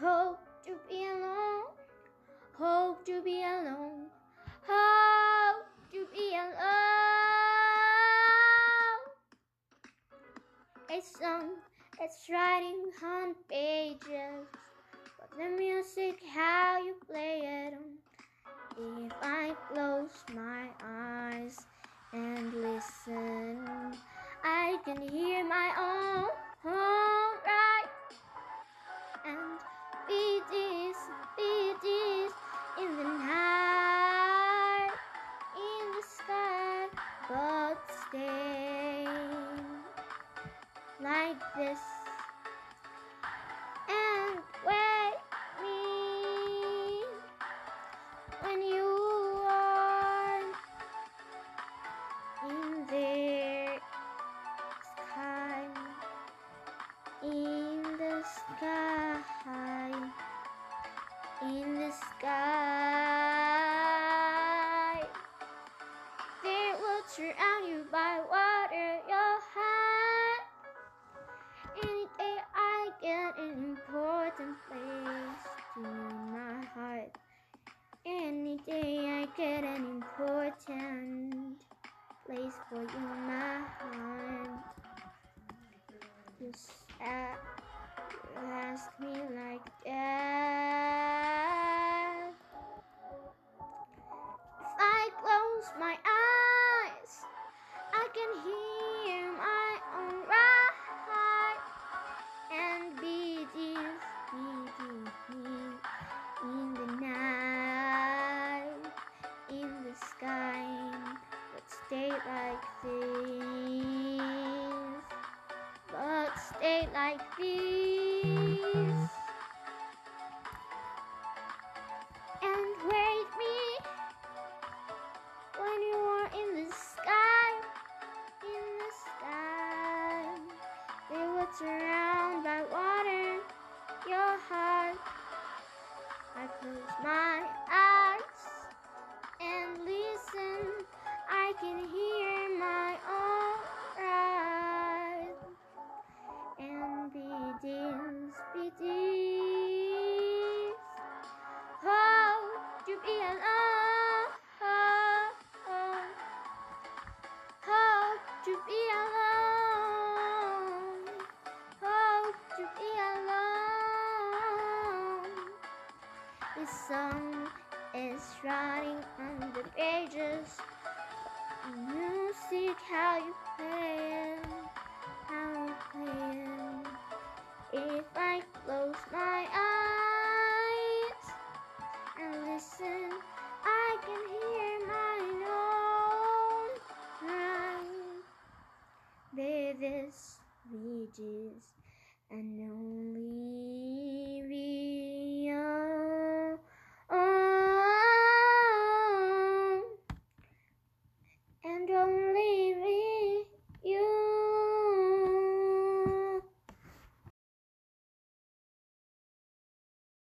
Hope to be alone. Hope to be alone. Hope to be alone. A song that's writing on pages. But the music, how you play it. If I close my eyes and listen, I can hear my own this, be in the night, in the sky, but stay like this get an important place for you in my heart. Sky, but stay like this, but stay like this, and wait me when you are in the sky, in the sky. They were surrounded by water, your heart. I close my eyes can hear my own right and be this, be this. Hope to be alone. Hope to be alone. Hope to be alone. This song is writing on the pages. Reaches and only